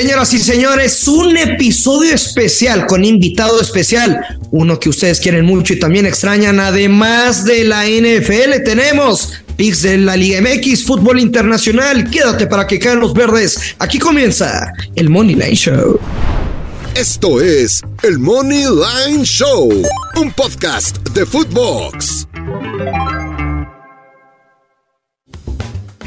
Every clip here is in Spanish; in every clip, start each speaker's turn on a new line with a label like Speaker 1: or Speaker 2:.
Speaker 1: Señoras y señores, un episodio especial con invitado especial, uno que ustedes quieren mucho y también extrañan, además de la NFL, tenemos Pix de la Liga MX, Fútbol Internacional, quédate para que caen los verdes, aquí comienza el Money Line Show.
Speaker 2: Esto es el Money Line Show, un podcast de Footbox.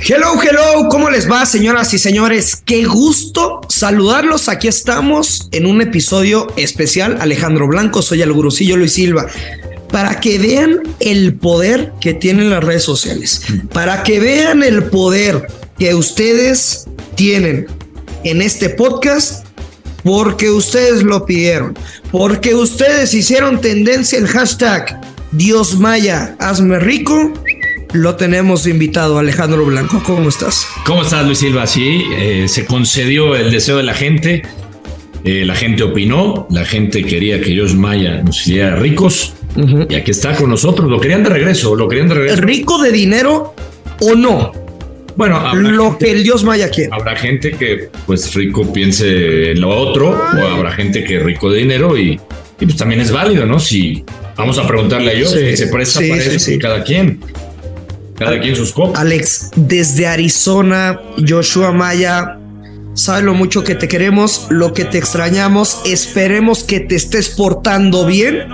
Speaker 1: Hello, hello, ¿cómo les va, señoras y señores? Qué gusto saludarlos. Aquí estamos en un episodio especial. Alejandro Blanco, soy el gurusillo Luis Silva. Para que vean el poder que tienen las redes sociales, para que vean el poder que ustedes tienen en este podcast, porque ustedes lo pidieron, porque ustedes hicieron tendencia el hashtag Dios Maya, hazme rico lo tenemos invitado, Alejandro Blanco. ¿Cómo estás?
Speaker 3: ¿Cómo estás, Luis Silva? Sí, eh, se concedió el deseo de la gente. Eh, la gente opinó, la gente quería que Josh Maya nos hiciera ricos. Y aquí está con nosotros. Lo querían de regreso, lo querían de regreso.
Speaker 1: ¿Rico de dinero o no?
Speaker 3: Bueno,
Speaker 1: lo que el Dios Maya quiere.
Speaker 3: Habrá gente que, pues, rico piense en lo otro, o habrá gente que rico de dinero y, pues también es válido, ¿no? Si vamos a preguntarle a ellos, que se presta para eso, cada quien. Cada quien sus copas.
Speaker 1: Alex, desde Arizona, Joshua Maya, sabe lo mucho que te queremos, lo que te extrañamos. Esperemos que te estés portando bien.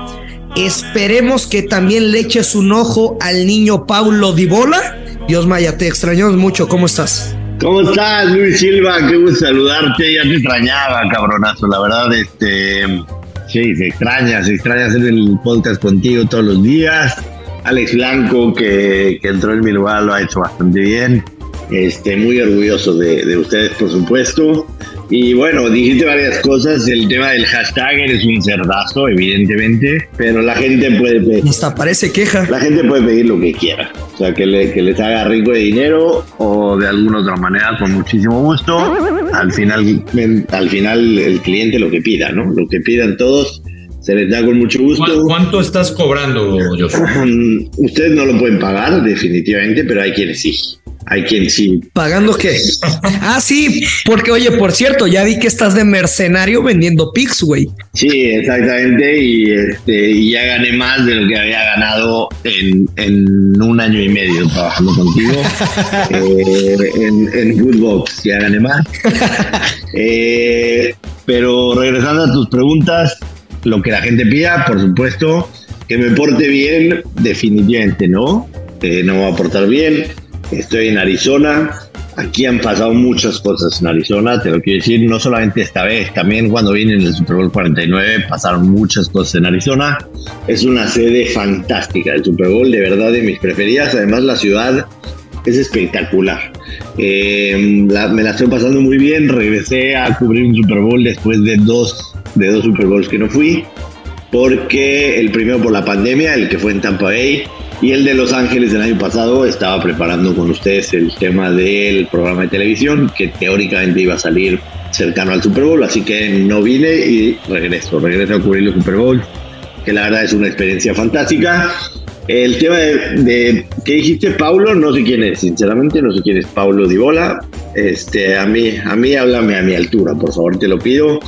Speaker 1: Esperemos que también le eches un ojo al niño Paulo Dibola. Dios Maya, te extrañamos mucho. ¿Cómo estás?
Speaker 4: ¿Cómo estás, Luis Silva? Qué gusto saludarte. Ya te extrañaba, cabronazo. La verdad, este. Sí, se extraña, se extraña hacer el podcast contigo todos los días. Alex Blanco, que, entró en mi lugar, lo ha hecho bastante bien. Este, muy orgulloso de, ustedes, por supuesto. Y bueno, dijiste varias cosas. El tema del hashtag eres un cerdazo, evidentemente, pero la gente puede pedir.
Speaker 1: Hasta parece queja.
Speaker 4: La gente puede pedir lo que quiera. O sea, que, le, que les haga rico de dinero o de alguna otra manera, con muchísimo gusto. Al final, al final el cliente lo que pida, ¿no? Lo que pidan todos se les da con mucho gusto.
Speaker 3: ¿Cuánto estás cobrando, Joshua?
Speaker 4: Ustedes no lo pueden pagar, definitivamente, pero hay quienes sí. Hay quien sí.
Speaker 1: ¿Pagando qué? ah, sí, porque oye, por cierto, ya vi que estás de mercenario vendiendo pics, güey.
Speaker 4: Sí, exactamente, y, este, y ya gané más de lo que había ganado en, en un año y medio trabajando contigo. eh, en, en Foodbox ya gané más. eh, pero regresando a tus preguntas, lo que la gente pida, por supuesto, que me porte bien, definitivamente no, eh, no me va a portar bien. Estoy en Arizona, aquí han pasado muchas cosas en Arizona, te lo quiero decir, no solamente esta vez, también cuando vine en el Super Bowl 49 pasaron muchas cosas en Arizona. Es una sede fantástica, el Super Bowl, de verdad de mis preferidas. Además, la ciudad es espectacular. Eh, me la estoy pasando muy bien. Regresé a cubrir un Super Bowl después de dos de dos Super Bowls que no fui, porque el primero por la pandemia, el que fue en Tampa Bay, y el de Los Ángeles del año pasado estaba preparando con ustedes el tema del programa de televisión que teóricamente iba a salir cercano al Super Bowl, así que no vine y regreso, regreso a cubrir el Super Bowl, que la verdad es una experiencia fantástica. El tema de, de ¿qué dijiste, Paulo? No sé quién es, sinceramente, no sé quién es Paulo Dibola. Este, a mí, a mí háblame a mi altura, por favor, te lo pido.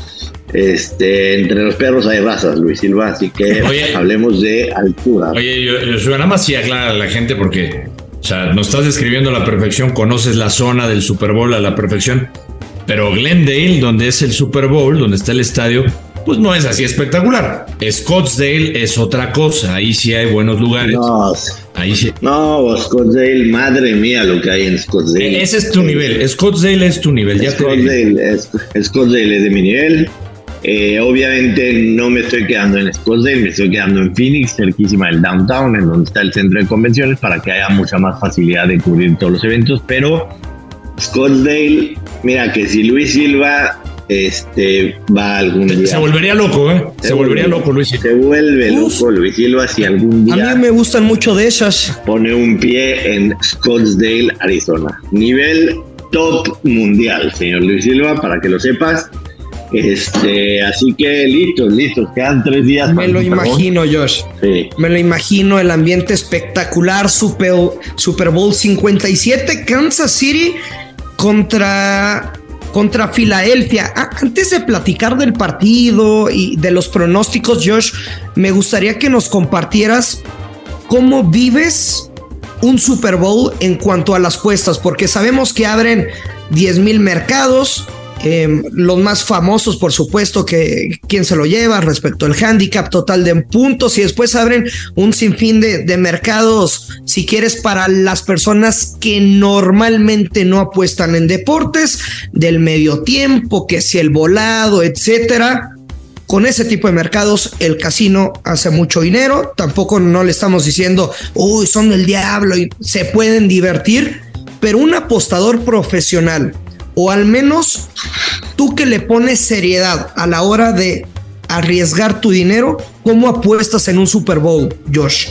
Speaker 4: Este, entre los perros hay razas, Luis Silva, así que hablemos de altura.
Speaker 3: Oye, yo, yo, nada más sí aclara a la gente porque, o sea, nos estás describiendo a la perfección, conoces la zona del Super Bowl a la perfección, pero Glendale, donde es el Super Bowl, donde está el estadio, pues no es así espectacular. Scottsdale es otra cosa, ahí sí hay buenos lugares.
Speaker 4: No,
Speaker 3: ahí sí.
Speaker 4: No, Scottsdale, madre mía lo que hay en Scottsdale.
Speaker 3: E-, ese es tu nivel, Scottsdale es tu nivel.
Speaker 4: Scottsdale, es, Scottsdale es de mi nivel. Eh, obviamente no me estoy quedando en Scottsdale, me estoy quedando en Phoenix, cerquísima del downtown, en donde está el centro de convenciones, para que haya mucha más facilidad de cubrir todos los eventos. Pero Scottsdale, mira que si Luis Silva este, va algún día.
Speaker 3: Se volvería loco, ¿eh? Se, volvería loco, Luis Silva.
Speaker 4: Se vuelve loco Luis Silva si algún día.
Speaker 1: A mí me gustan mucho de esas.
Speaker 4: Pone un pie en Scottsdale, Arizona. Nivel top mundial, señor Luis Silva, para que lo sepas. Este, así que listos, listos, quedan tres días.
Speaker 1: Me lo imagino, Josh. Sí. Me lo imagino, el ambiente espectacular, Super, Super Bowl 57, Kansas City contra contra Filadelfia. Ah, antes de platicar del partido y de los pronósticos, Josh, me gustaría que nos compartieras cómo vives un Super Bowl en cuanto a las puestas, porque sabemos que abren 10 mil mercados, Em, los más famosos, por supuesto, que quién se lo lleva respecto al handicap total de puntos y después abren un sinfín de, de mercados, si quieres, para las personas que normalmente no apuestan en deportes, del medio tiempo, que si el volado, etcétera. Con ese tipo de mercados, el casino hace mucho dinero. Tampoco no le estamos diciendo, uy, son del diablo y se pueden divertir. Pero un apostador profesional o al menos tú que le pones seriedad a la hora de arriesgar tu dinero, ¿cómo apuestas en un Super Bowl, Josh?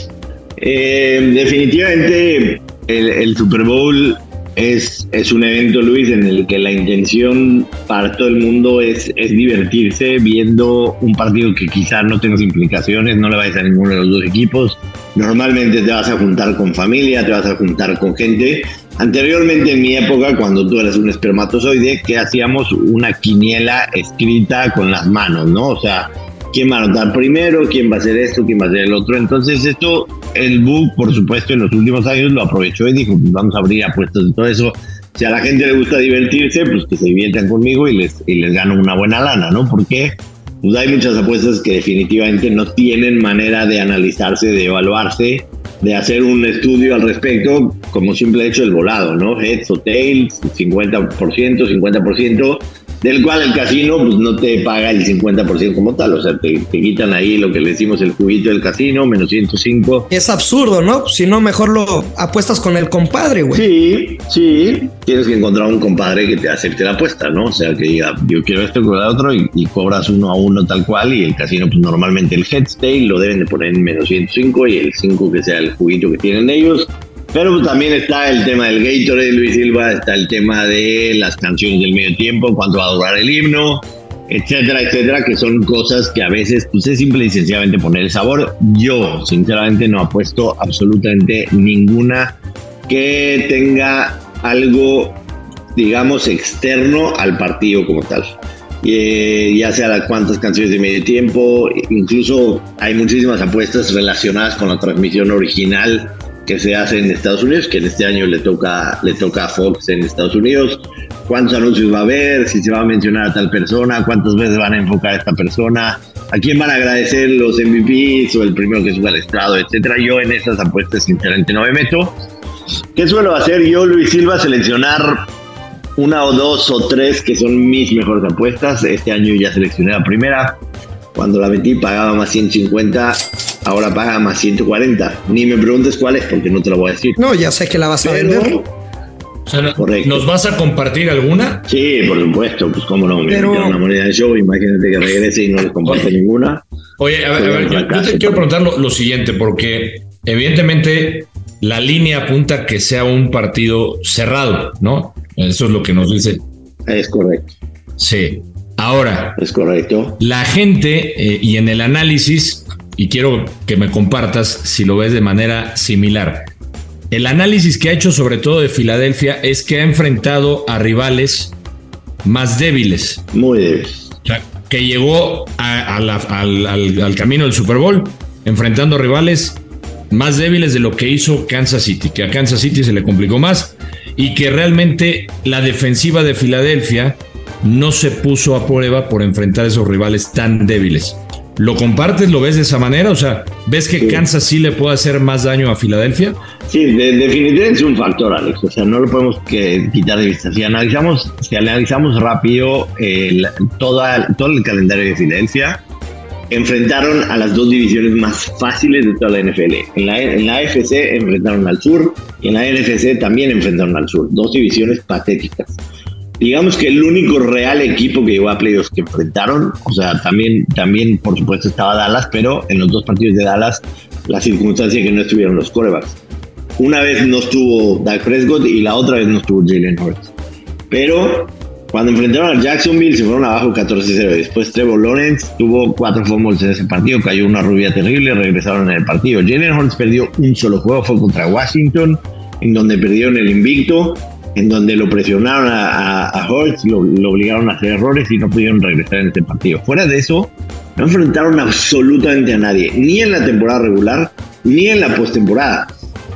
Speaker 4: Eh, definitivamente el, Super Bowl es, es, un evento, Luis, en el que la intención para todo el mundo es, es divertirse viendo un partido que quizás no tenga implicaciones, no le vayas a ninguno de los dos equipos. Normalmente te vas a juntar con familia, te vas a juntar con gente Anteriormente en mi época, cuando tú eras un espermatozoide, que hacíamos una quiniela escrita con las manos, ¿no? O sea, quién va a anotar primero, quién va a hacer esto, quién va a hacer el otro. Entonces esto, el book, por supuesto, en los últimos años lo aprovechó y dijo, pues vamos a abrir apuestas de todo eso. Si a la gente le gusta divertirse, pues que se diviertan conmigo y les, y les gano una buena lana, ¿no? Porque pues hay muchas apuestas que definitivamente no tienen manera de analizarse, de evaluarse de hacer un estudio al respecto como simple hecho el volado, ¿no? Heads o tails, 50%, 50%, del cual el casino pues no te paga el 50% como tal, o sea, te, quitan ahí lo que le decimos el juguito del casino, menos 105.
Speaker 1: Es absurdo, ¿no? Si no, mejor lo apuestas con el compadre, güey.
Speaker 4: Sí, sí, tienes que encontrar un compadre que te acepte la apuesta, ¿no? O sea, que diga, yo quiero esto, quiero otro, y, cobras uno a uno tal cual, y el casino, pues normalmente el head tail lo deben de poner en menos 105 y el 5 que sea el juguito que tienen ellos pero también está el tema del Gatorade, Luis Silva, está el tema de las canciones del medio tiempo, cuánto va a durar el himno, etcétera, etcétera, que son cosas que a veces pues, es simple y sencillamente poner el sabor. Yo, sinceramente, no apuesto absolutamente ninguna que tenga algo, digamos, externo al partido como tal. Eh, ya sea las cuantas canciones de medio tiempo, incluso hay muchísimas apuestas relacionadas con la transmisión original que se hace en Estados Unidos, que en este año le toca, le toca a Fox en Estados Unidos, cuántos anuncios va a haber, si se va a mencionar a tal persona, cuántas veces van a enfocar a esta persona, a quién van a agradecer los MVPs o el primero que suba al estrado, etcétera. Yo en esas apuestas sinceramente no me meto. ¿Qué suelo hacer yo, Luis Silva? Seleccionar una o dos o tres que son mis mejores apuestas. Este año ya seleccioné la primera. Cuando la metí pagaba más 150 ahora paga más 140. Ni me preguntes cuál es porque no te lo voy a decir.
Speaker 1: No, ya sé que la vas a vender.
Speaker 3: ¿Nos vas a compartir alguna?
Speaker 4: Sí, por supuesto, pues cómo no, me Pero... una moneda de show, imagínate que regrese y no les comparto ninguna.
Speaker 3: Oye, a ver, yo, te quiero preguntar lo, siguiente, porque evidentemente la línea apunta que sea un partido cerrado, ¿no? Eso es lo que nos dice.
Speaker 4: Es correcto.
Speaker 3: Sí. Ahora.
Speaker 4: Es correcto.
Speaker 3: La gente, eh, y en el análisis, y quiero que me compartas si lo ves de manera similar. El análisis que ha hecho sobre todo de Filadelfia es que ha enfrentado a rivales más débiles.
Speaker 4: Muy débiles.
Speaker 3: O sea, que llegó al, al, camino del Super Bowl enfrentando rivales más débiles de lo que hizo Kansas City, que a Kansas City se le complicó más y que realmente la defensiva de Filadelfia no se puso a prueba por enfrentar a esos rivales tan débiles. ¿Lo compartes? ¿Lo ves de esa manera? O sea, ¿ves que Kansas sí le puede hacer más daño a Filadelfia?
Speaker 4: Sí, definitivamente es un factor, Alex. O sea, no lo podemos quitar de vista. Si analizamos, si analizamos rápido toda, todo el calendario de Filadelfia, enfrentaron a las dos divisiones más fáciles de toda la NFL. En la, en la AFC enfrentaron al sur y en la NFC también enfrentaron al sur. Dos divisiones patéticas. Digamos que el único real equipo que llegó a playoffs que enfrentaron, o sea, también, también por supuesto estaba Dallas, pero en los dos partidos de Dallas la circunstancia que no estuvieron los corebacks. Una vez no estuvo Dak Prescott y la otra vez no estuvo Jalen Hurts. Pero cuando enfrentaron a Jacksonville se fueron abajo 14-0. Después Trevor Lawrence tuvo cuatro fumbles en ese partido, cayó una rubia terrible, regresaron en el partido. Jalen Hurts perdió un solo juego, fue contra Washington, en donde perdieron el invicto en donde lo presionaron a, a, lo, obligaron a hacer errores y no pudieron regresar en este partido. Fuera de eso, no enfrentaron absolutamente a nadie, ni en la temporada regular, ni en la postemporada.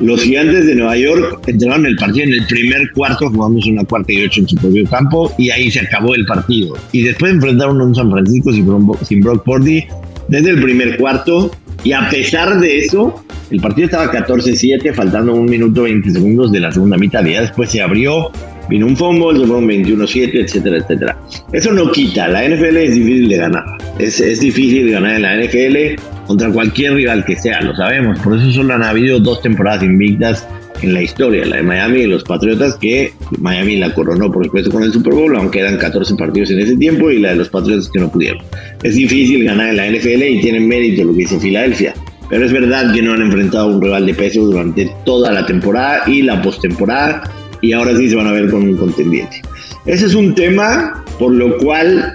Speaker 4: Los gigantes de Nueva York entraron el partido en el primer cuarto, jugamos una cuarta y ocho en su propio campo, y ahí se acabó el partido. Y después enfrentaron a un San Francisco sin, Brock Purdy desde el primer cuarto, y a pesar de eso, el partido estaba 14-7, faltando un minuto 20 segundos de la segunda mitad. Ya después se abrió, vino un fumble, se fueron 21-7, etcétera, etcétera. Eso no quita, la NFL es difícil de ganar. Es, es difícil ganar en la NFL contra cualquier rival que sea, lo sabemos. Por eso solo han habido dos temporadas invictas en la historia, la de Miami y los Patriotas, que Miami la coronó por supuesto con el Super Bowl, aunque eran 14 partidos en ese tiempo, y la de los Patriotas que no pudieron. Es difícil ganar en la NFL y tienen mérito lo que hizo Filadelfia. Pero es verdad que no han enfrentado a un rival de peso durante toda la temporada y la postemporada, y ahora sí se van a ver con un contendiente. Ese es un tema por lo cual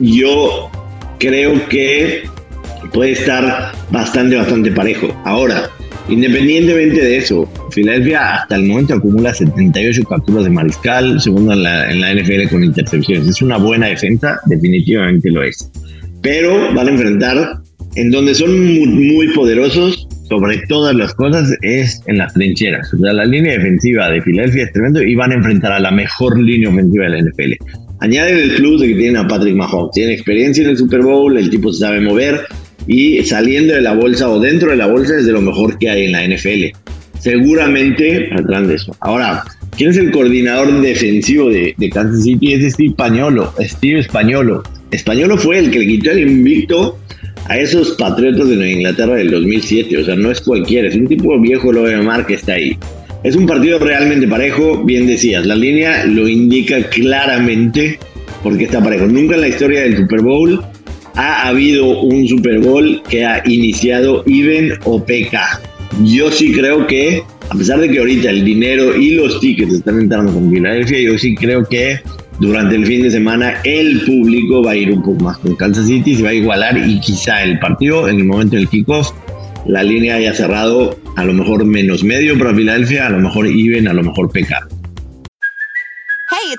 Speaker 4: yo creo que puede estar bastante, bastante parejo. Ahora, independientemente de eso, Filadelfia hasta el momento acumula 78 capturas de mariscal, segundo en la, en la NFL con intercepciones. Es una buena defensa, definitivamente lo es. Pero van a enfrentar en donde son muy, poderosos sobre todas las cosas es en las trincheras. O sea, la línea defensiva de Filadelfia es tremendo y van a enfrentar a la mejor línea ofensiva de la NFL. Añaden el plus de que tienen a Patrick Mahomes. Tienen experiencia en el Super Bowl, el tipo se sabe mover y saliendo de la bolsa o dentro de la bolsa es de lo mejor que hay en la NFL. Seguramente atrás de eso. Ahora, ¿quién es el coordinador defensivo de, de Kansas City? Es Steve Españolo. Steve Españolo. Españolo fue el que le quitó el invicto a esos Patriotas de Nueva Inglaterra del 2007. O sea, no es cualquiera, es un tipo viejo lo Mar que está ahí. Es un partido realmente parejo, bien decías, la línea lo indica claramente porque está parejo. Nunca en la historia del Super Bowl ha habido un Super Bowl que ha iniciado even o PK. Yo sí creo que, a pesar de que ahorita el dinero y los tickets están entrando con Filadelfia, yo sí creo que durante el fin de semana el público va a ir un poco más con Kansas City, se va a igualar y quizá el partido en el momento del kickoff la línea haya cerrado a lo mejor menos medio para Filadelfia, a lo mejor even, a lo mejor pecar.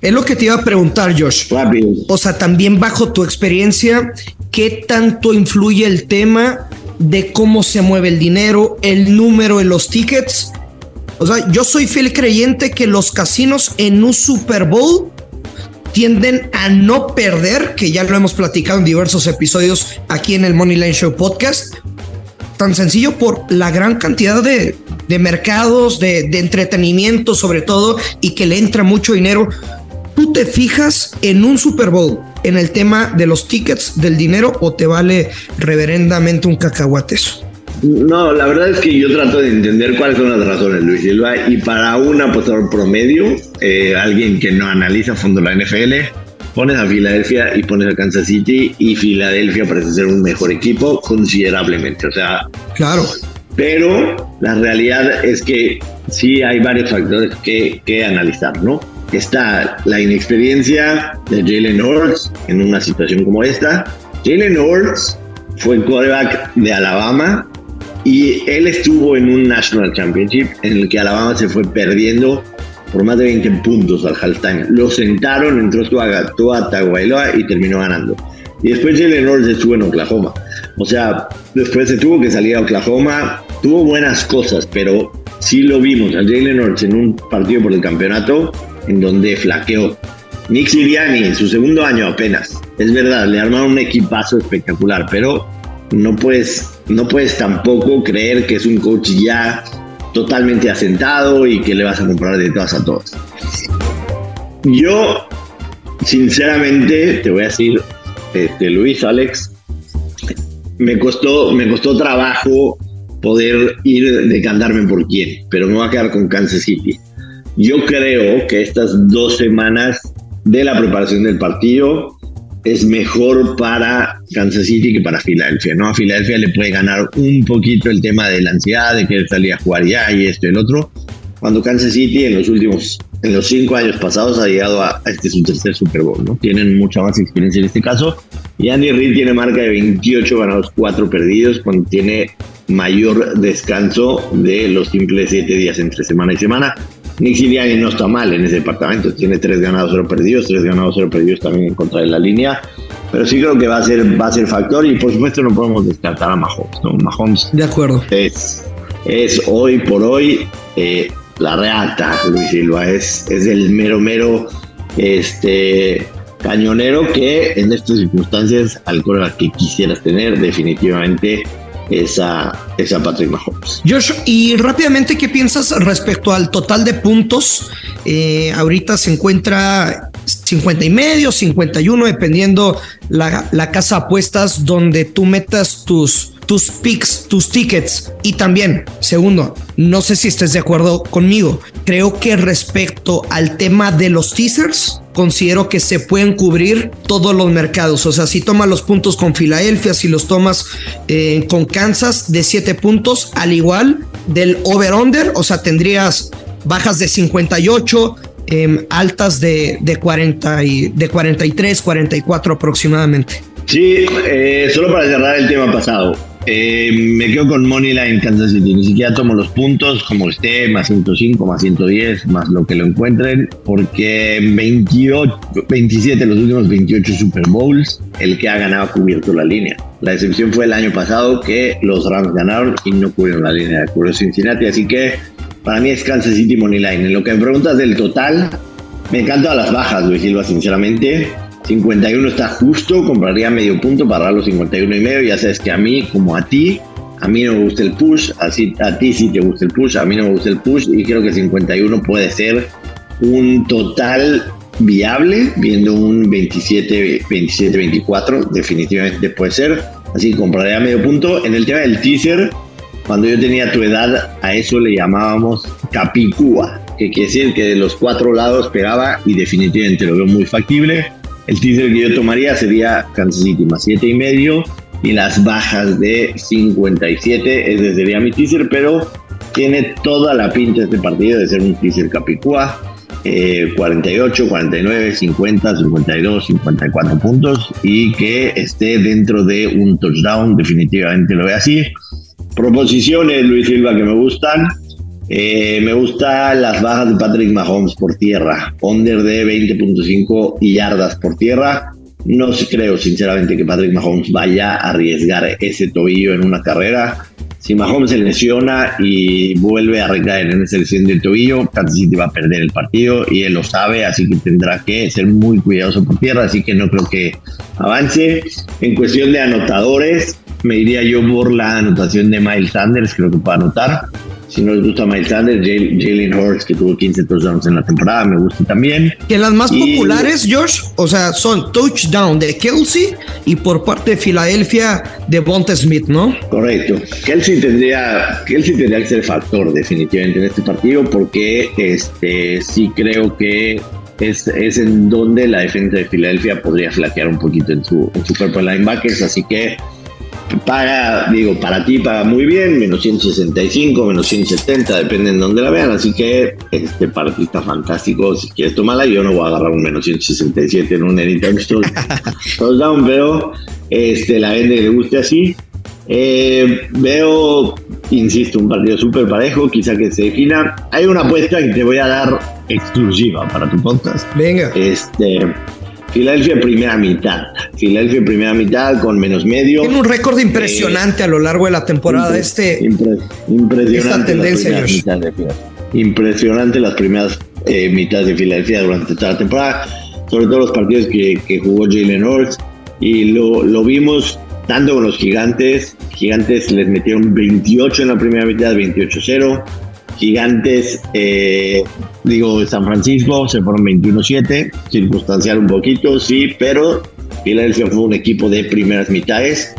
Speaker 1: Es lo que te iba a preguntar, Josh.
Speaker 4: Rápido.
Speaker 1: O sea, también bajo tu experiencia, ¿qué tanto influye el tema de cómo se mueve el dinero, el número de los tickets? O sea, yo soy fiel creyente que los casinos en un Super Bowl tienden a no perder, que ya lo hemos platicado en diversos episodios aquí en el Money Line Show podcast. Tan sencillo por la gran cantidad de, de mercados, de, de entretenimiento sobre todo, y que le entra mucho dinero ¿Tú te fijas en un Super Bowl en el tema de los tickets, del dinero o te vale reverendamente un cacahuate eso?
Speaker 4: No, la verdad es que yo trato de entender cuáles son las razones, Luis Silva, y para un apostador promedio, eh, alguien que no analiza a fondo la NFL, pones a Filadelfia y pones a Kansas City y Filadelfia parece ser un mejor equipo considerablemente, o sea...
Speaker 1: Claro.
Speaker 4: Pero la realidad es que sí hay varios factores que, que analizar, ¿no? Está la inexperiencia de Jalen Hurts en una situación como esta. Jalen Hurts fue el quarterback de Alabama y él estuvo en un National Championship en el que Alabama se fue perdiendo por más de 20 puntos al halftime. Lo sentaron, entró Tua Tagovailoa y terminó ganando. Y después Jalen Hurts estuvo en Oklahoma. O sea, después se tuvo que salir a Oklahoma. Tuvo buenas cosas, pero sí lo vimos a Jalen Hurts en un partido por el campeonato en donde flaqueó. Nick Siriani, su segundo año apenas. Es verdad, le armaron un equipazo espectacular, pero no puedes, no puedes tampoco creer que es un coach ya totalmente asentado y que le vas a comprar de todas a todas. Yo, sinceramente, te voy a decir, este, Luis, Alex, me costó, me costó trabajo poder ir decantarme por quién, pero me voy a quedar con Kansas City. Yo creo que estas dos semanas de la preparación del partido es mejor para Kansas City que para Filadelfia, ¿no? A Filadelfia le puede ganar un poquito el tema de la ansiedad, de querer salir a jugar ya y esto y el otro, cuando Kansas City en los últimos, en los cinco años pasados ha llegado a, este su tercer Super Bowl, ¿no? Tienen mucha más experiencia en este caso. Y Andy Reid tiene marca de 28 ganados, 4 perdidos, cuando tiene mayor descanso de los simples 7 días entre semana y semana. Nick Sirianni no está mal en ese departamento, tiene 3 ganados, 0 perdidos, 3 ganados, 0 perdidos también en contra de la línea. Pero sí creo que va a ser, va a ser factor y por supuesto no podemos descartar a Mahomes. ¿no? Mahomes
Speaker 1: de acuerdo.
Speaker 4: Es, es hoy por hoy eh, la reata, Luis Silva, es, es el mero mero este, cañonero que en estas circunstancias al coreback que quisieras tener definitivamente esa, esa Patrick Mahomes.
Speaker 1: Josh, y rápidamente, ¿qué piensas respecto al total de puntos? Eh, ahorita se encuentra 50 y medio, 51, dependiendo la, la casa apuestas donde tú metas tus, tus picks, tus tickets. Y también, segundo, no sé si estés de acuerdo conmigo. Creo que respecto al tema de los teasers, considero que se pueden cubrir todos los mercados. O sea, si tomas los puntos con Filadelfia, si los tomas eh, con Kansas de 7 puntos, al igual del over-under, o sea, tendrías bajas de 58, eh, altas de, de, 40 y, de 43, 44 aproximadamente.
Speaker 4: Sí, eh, solo para cerrar el tema pasado. Eh, me quedo con Moneyline Kansas City. Ni siquiera tomo los puntos como esté, más 105, más 110, más lo que lo encuentren, porque 28, 27, los últimos 28 Super Bowls, el que ha ganado ha cubierto la línea. La excepción fue el año pasado que los Rams ganaron y no cubrieron la línea, cubrió Cincinnati. Así que para mí es Kansas City Moneyline. En lo que me preguntas del total, me encantan las bajas, Luis Silva, sinceramente. 51 está justo, compraría medio punto para los 51 y medio. Ya sabes que a mí, como a ti, a mí no me gusta el push, así, a ti sí te gusta el push, a mí no me gusta el push y creo que 51 puede ser un total viable, viendo un 27, 27, 24, definitivamente puede ser. Así que medio punto. En el tema del teaser, cuando yo tenía tu edad, a eso le llamábamos capicúa, que quiere decir que de los cuatro lados pegaba y definitivamente lo veo muy factible. El teaser que yo tomaría sería Kansas City más 7 y medio y las bajas de 57. Ese sería mi teaser, pero tiene toda la pinta este partido de ser un teaser capicúa. Eh, 48, 49, 50, 52, 54 puntos y que esté dentro de un touchdown, definitivamente lo veo así. Proposiciones, Luis Silva, que me gustan. Eh, me gustan las bajas de Patrick Mahomes por tierra, under de 20.5 yardas por tierra. No creo sinceramente que Patrick Mahomes vaya a arriesgar ese tobillo en una carrera. Si Mahomes se lesiona y vuelve a recaer en esa lesión del tobillo, Kansas City va a perder el partido y él lo sabe, así que tendrá que ser muy cuidadoso por tierra, así que no creo que avance. En cuestión de anotadores, me iría yo por la anotación de Miles Sanders, creo que puede anotar. Si no les gusta Miles Sanders, Jalen Hurts, que tuvo 15 touchdowns en la temporada, me gusta también.
Speaker 1: Que las más y, populares, Josh, o sea, son touchdown de Kelsey y por parte de Filadelfia de Bonte Smith, ¿no?
Speaker 4: Correcto. Kelsey tendría, Kelsey tendría que ser factor definitivamente en este partido porque este, sí creo que es, es, en donde la defensa de Filadelfia podría flaquear un poquito en su, en su cuerpo de linebackers, así que paga, digo, para ti paga muy bien, menos 165, menos 170, depende en dónde la vean, así que este partido está fantástico, si quieres tomarla, yo no voy a agarrar un menos 167 en un anytime touchdown, pero este, la gente que le guste así. Eh, veo, insisto, un partido súper parejo, quizá que se defina. Hay una apuesta que te voy a dar exclusiva para tu podcast.
Speaker 1: Venga.
Speaker 4: Este, Filadelfia primera mitad. Filadelfia primera mitad con menos medio.
Speaker 1: Tiene un récord impresionante eh, a lo largo de la temporada.
Speaker 4: Impre,
Speaker 1: este,
Speaker 4: impre, impresionante.
Speaker 1: Esta tendencia,
Speaker 4: las de impresionante las primeras eh, mitades de Filadelfia durante toda la temporada. sobre todo los partidos que, que jugó Jalen Hurts, y lo, lo vimos tanto con los gigantes, gigantes les metieron 28 en la primera mitad, 28-0, gigantes, eh, digo, San Francisco se fueron 21-7, circunstancial un poquito, sí, pero Filadelfia fue un equipo de primeras mitades,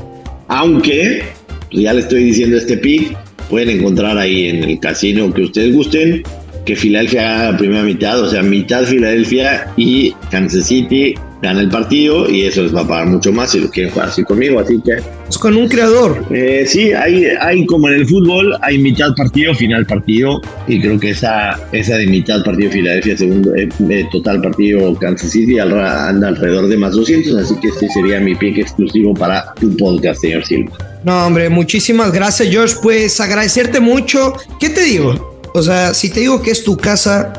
Speaker 4: aunque, pues ya le estoy diciendo este pick, pueden encontrar ahí en el casino que ustedes gusten, que Filadelfia haga la primera mitad, o sea, mitad Filadelfia y Kansas City gana el partido y eso les va a pagar mucho más si lo quieren jugar así conmigo, así que...
Speaker 1: Pues con un creador.
Speaker 4: Eh, sí, hay, hay como en el fútbol, hay mitad partido, final partido, y creo que esa, esa de mitad partido Filadelfia, segundo, eh, eh, total partido Kansas City anda alrededor de más 200, así que este sería mi pick exclusivo para tu podcast, señor Silva.
Speaker 1: No, hombre, muchísimas gracias, George. Pues agradecerte mucho. ¿Qué te digo? O sea, si te digo que es tu casa,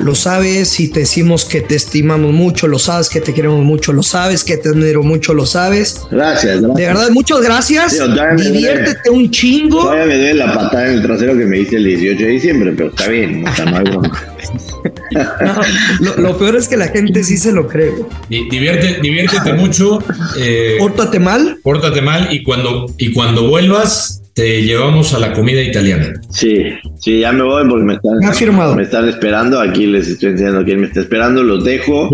Speaker 1: lo sabes, si te decimos que te estimamos mucho, lo sabes, que te queremos mucho, lo sabes, que te admiro mucho, lo sabes.
Speaker 4: Gracias, gracias.
Speaker 1: De verdad, muchas gracias. Diviértete un chingo.
Speaker 4: Todavía me duele la patada en el trasero que me diste el 18 de diciembre, pero está bien, no está mal.
Speaker 1: no, lo, peor es que la gente sí se lo cree.
Speaker 3: Divierte, diviértete mucho.
Speaker 1: Eh, pórtate mal.
Speaker 3: Pórtate mal y cuando, y cuando vuelvas, te llevamos a la comida italiana.
Speaker 4: Sí, sí, ya me voy porque me están, me están esperando. Aquí les estoy enseñando quién me está esperando. Los dejo.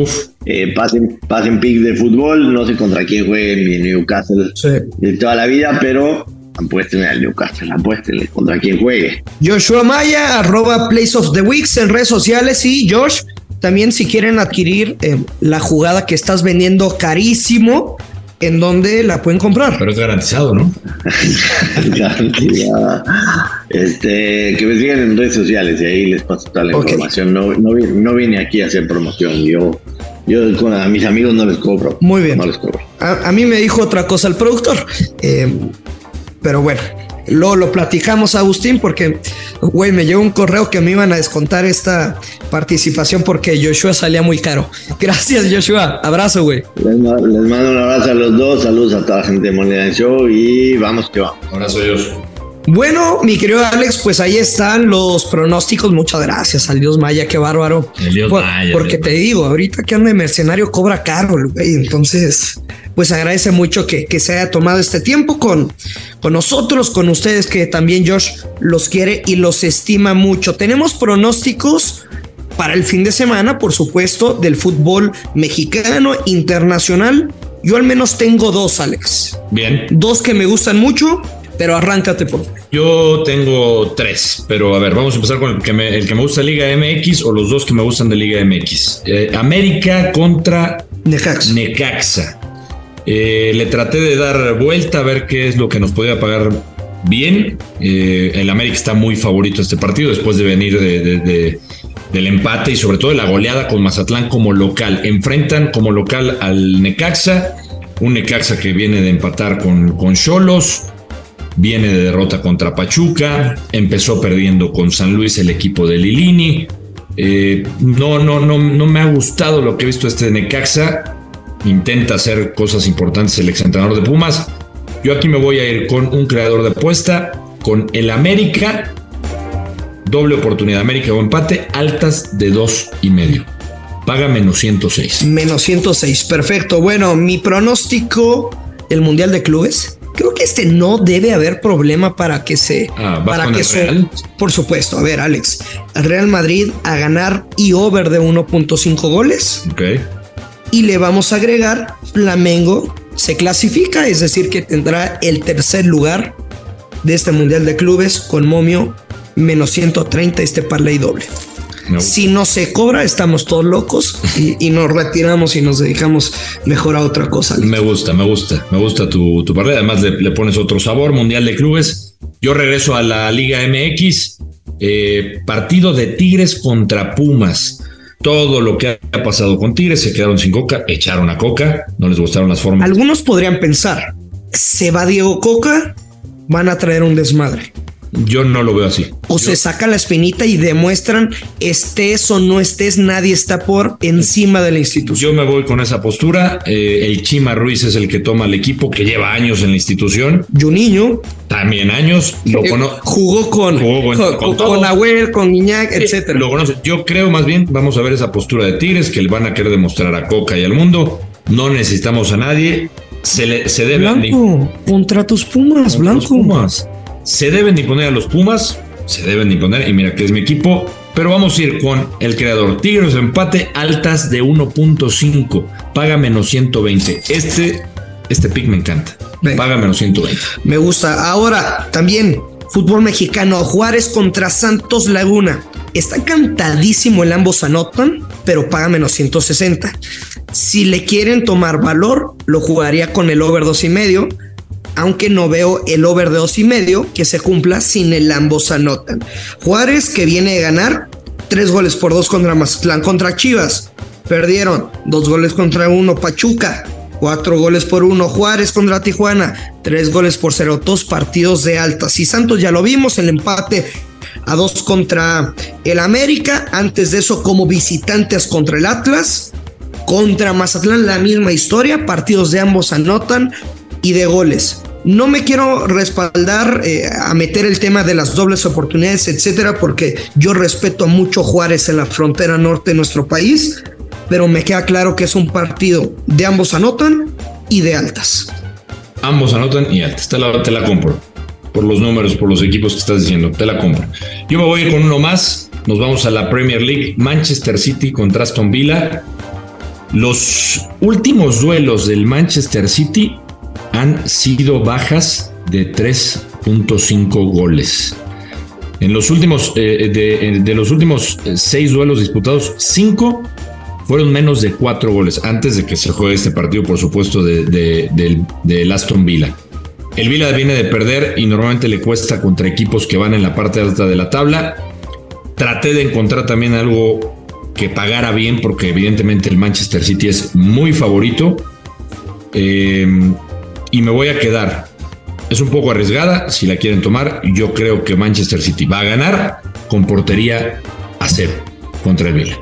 Speaker 4: Eh, pasen, pasen pick de fútbol. No sé contra quién juegue mi Newcastle de toda la vida, pero apuéstenle al Newcastle, apuéstenle contra quien juegue.
Speaker 1: Joshua Maya, arroba Place of the Weeks en redes sociales y Josh, también si quieren adquirir eh, la jugada que estás vendiendo carísimo, en donde la pueden comprar.
Speaker 3: Pero es garantizado, ¿no?
Speaker 4: Este, que me sigan en redes sociales y ahí les paso toda la información. No, no, vine aquí a hacer promoción. Yo, yo a mis amigos no les cobro.
Speaker 1: Muy bien.
Speaker 4: No les cobro.
Speaker 1: A, mí me dijo otra cosa el productor. Eh, pero bueno, lo, lo platicamos, Agustín, porque, güey, me llegó un correo que me iban a descontar esta participación porque Joshua salía muy caro. Gracias, Joshua. Abrazo, güey.
Speaker 4: Les, mando un abrazo a los dos. Saludos a toda la gente de Moneda Show y vamos que vamos.
Speaker 3: Abrazo, Dios.
Speaker 1: Bueno, mi querido Alex, pues ahí están los pronósticos. Muchas gracias al Dios Maya, qué bárbaro.
Speaker 3: El Dios Maya.
Speaker 1: Porque te digo, ahorita que anda de mercenario cobra caro, güey. Entonces, pues agradece mucho que, que, se haya tomado este tiempo con, con nosotros, con ustedes, que también Josh los quiere y los estima mucho. Tenemos pronósticos para el fin de semana, por supuesto, del fútbol mexicano, internacional. Yo al menos tengo dos, Alex.
Speaker 3: Bien.
Speaker 1: Dos que me gustan mucho pero arráncate por
Speaker 3: Yo tengo tres, pero a ver, vamos a empezar con el que me, el que me gusta de Liga MX o los dos que me gustan de Liga MX. Eh, América contra Necaxa. Eh, le traté de dar vuelta a ver qué es lo que nos podía pagar bien. Eh, el América está muy favorito este partido después de venir de, del empate y sobre todo de la goleada con Mazatlán como local. Enfrentan como local al Necaxa, un Necaxa que viene de empatar con Cholos viene de derrota contra Pachuca, empezó perdiendo con San Luis el equipo de Lilini. Eh, no, no, no, no me ha gustado lo que he visto este Necaxa. Intenta hacer cosas importantes el exentrenador de Pumas. Yo aquí me voy a ir con un creador de apuesta, con el América. Doble oportunidad, América o empate, altas de dos y medio. Paga menos 106.
Speaker 1: Menos 106, perfecto. Bueno, mi pronóstico, el Mundial de Clubes Creo que este no debe haber problema para que se.
Speaker 3: Ah,
Speaker 1: para
Speaker 3: que
Speaker 1: se, Por supuesto. A ver, Alex. Real Madrid a ganar y over de 1.5 goles.
Speaker 3: Ok.
Speaker 1: Y le vamos a agregar Flamengo se clasifica, es decir, que tendrá el tercer lugar de este Mundial de Clubes con momio menos 130 este parlay doble. Si no se cobra, estamos todos locos y, nos retiramos y nos dedicamos mejor a otra cosa.
Speaker 3: Me gusta, me gusta, me gusta tu, tu Además, le, pones otro sabor, Mundial de Clubes. Yo regreso a la Liga MX. Eh, partido de Tigres contra Pumas. Todo lo que ha pasado con Tigres, se quedaron sin coca, echaron a coca, no les gustaron las formas.
Speaker 1: Algunos podrían pensar, se va Diego Coca, van a traer un desmadre.
Speaker 3: Yo no lo veo así.
Speaker 1: O se saca la espinita y demuestran estés o no estés, nadie está por encima de la institución.
Speaker 3: Yo me voy con esa postura. Eh, el Chima Ruiz es el que toma el equipo que lleva años en la institución.
Speaker 1: Juninho
Speaker 3: También años. Lo
Speaker 1: eh,
Speaker 3: cono-
Speaker 1: jugó con,
Speaker 3: Jugó con-
Speaker 1: con,
Speaker 3: con
Speaker 1: con con Guiñac, etcétera.
Speaker 3: Lo conoce. Yo creo más bien, vamos a ver esa postura de Tigres que le van a querer demostrar a Coca y al mundo. No necesitamos a nadie. Se, le, se deben
Speaker 1: Blanco, contra tus Pumas, Blanco.
Speaker 3: Pumas. Se deben imponer a los Pumas. Se deben imponer. Y mira que es mi equipo. Pero vamos a ir con el creador. Tigres empate altas de 1.5. Paga menos 120. Este, este pick me encanta. Paga menos 120.
Speaker 1: Me gusta. Ahora, también, fútbol mexicano, Juárez contra Santos Laguna. Está cantadísimo el ambos anotan, pero paga menos 160. Si le quieren tomar valor, lo jugaría con el over dos y medio, aunque no veo el over de dos y medio que se cumpla sin el ambos anotan. Juárez que viene de ganar tres goles por dos contra Mazatlán, contra Chivas. Perdieron dos goles contra uno Pachuca, cuatro goles por uno Juárez contra Tijuana, tres goles por cero, dos partidos de altas. Y Santos ya lo vimos, el empate a dos contra el América, antes de eso como visitantes contra el Atlas, contra Mazatlán la misma historia, partidos de ambos anotan y de goles. No me quiero respaldar eh, a meter el tema de las dobles oportunidades, etcétera, porque yo respeto mucho Juárez en la frontera norte de nuestro país, pero me queda claro que es un partido de ambos anotan y de altas.
Speaker 3: Ambos anotan y altas. Te la, te la compro. Por los números, por los equipos que estás diciendo. Te la compro. Yo me voy a ir con uno más. Nos vamos a la Premier League. Manchester City contra Aston Villa. Los últimos duelos del Manchester City han sido bajas de 3.5 goles. En los últimos, eh, de, de los últimos eh, seis duelos disputados, cinco fueron menos de cuatro goles antes de que se juegue este partido, por supuesto, de, de- del, del Aston Villa. El Villa viene de perder y normalmente le cuesta contra equipos que van en la parte alta de la tabla. Traté de encontrar también algo que pagara bien, porque evidentemente el Manchester City es muy favorito. Eh, y me voy a quedar. Es un poco arriesgada si la quieren tomar. Yo creo que Manchester City va a ganar con portería a cero contra el Villa.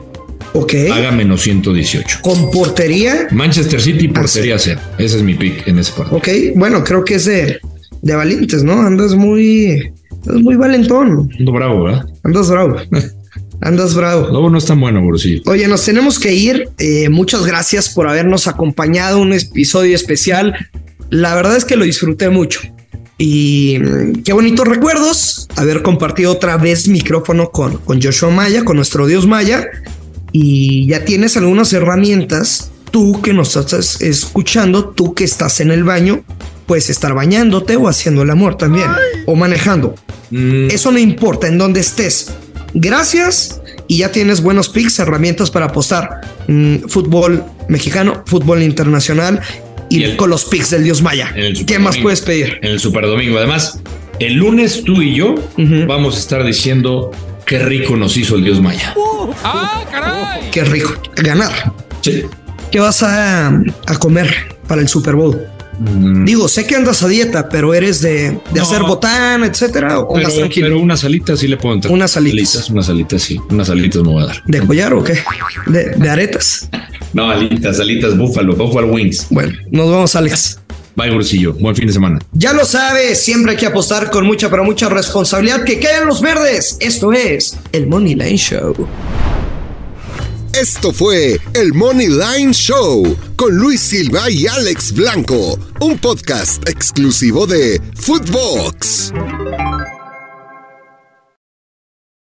Speaker 1: Ok.
Speaker 3: Paga menos 118.
Speaker 1: Con portería.
Speaker 3: Manchester City, portería a cero. Ese es mi pick en ese partido.
Speaker 1: Ok, bueno, creo que es de, de valientes, ¿no? Andas muy, andas muy valentón.
Speaker 3: Ando bravo, ¿verdad?
Speaker 1: Andas bravo. Andas bravo.
Speaker 3: Lobo no es tan bueno, Borussia.
Speaker 1: Oye, nos tenemos que ir. Eh, muchas gracias por habernos acompañado un episodio especial. La verdad es que lo disfruté mucho. Y mm, qué bonitos recuerdos haber compartido otra vez micrófono con, con Joshua Maya, con nuestro Dios Maya. Y ya tienes algunas herramientas. Tú que nos estás escuchando, tú que estás en el baño, puedes estar bañándote o haciendo el amor también, o manejando.
Speaker 3: Mm,
Speaker 1: Eso no importa en donde estés. Gracias y ya tienes buenos picks, herramientas para apostar mm, fútbol mexicano, fútbol internacional y,
Speaker 3: Y el-
Speaker 1: con los picks del Dios Maya. ¿Qué más puedes pedir?
Speaker 3: En el Super Domingo. Además, el lunes tú y yo vamos a estar diciendo qué rico nos hizo el Dios Maya.
Speaker 1: Qué rico. Ganar.
Speaker 3: Sí.
Speaker 1: ¿Qué vas a, a comer para el Super Bowl?
Speaker 3: Mm,
Speaker 1: Digo, sé que andas a dieta, pero eres de, de
Speaker 3: No.
Speaker 1: hacer botán, etcétera, o
Speaker 3: pero,
Speaker 1: tranquilo.
Speaker 3: pero unas alitas sí le puedo entrar.
Speaker 1: Unas alitas.
Speaker 3: Unas alitas sí. Unas alitas me voy a dar.
Speaker 1: ¿De collar o qué? De, de aretas.
Speaker 3: No, alitas, alitas, búfalo, buffalo wings.
Speaker 1: Bueno, nos vamos, Alex.
Speaker 3: Bye, Borsillo. Buen fin de semana.
Speaker 1: Ya lo sabes, siempre hay que apostar con mucha, pero mucha responsabilidad. Que queden los verdes. Esto es el Money Line Show.
Speaker 2: Esto fue el Money Line Show con Luis Silva y Alex Blanco, un podcast exclusivo de Footbox.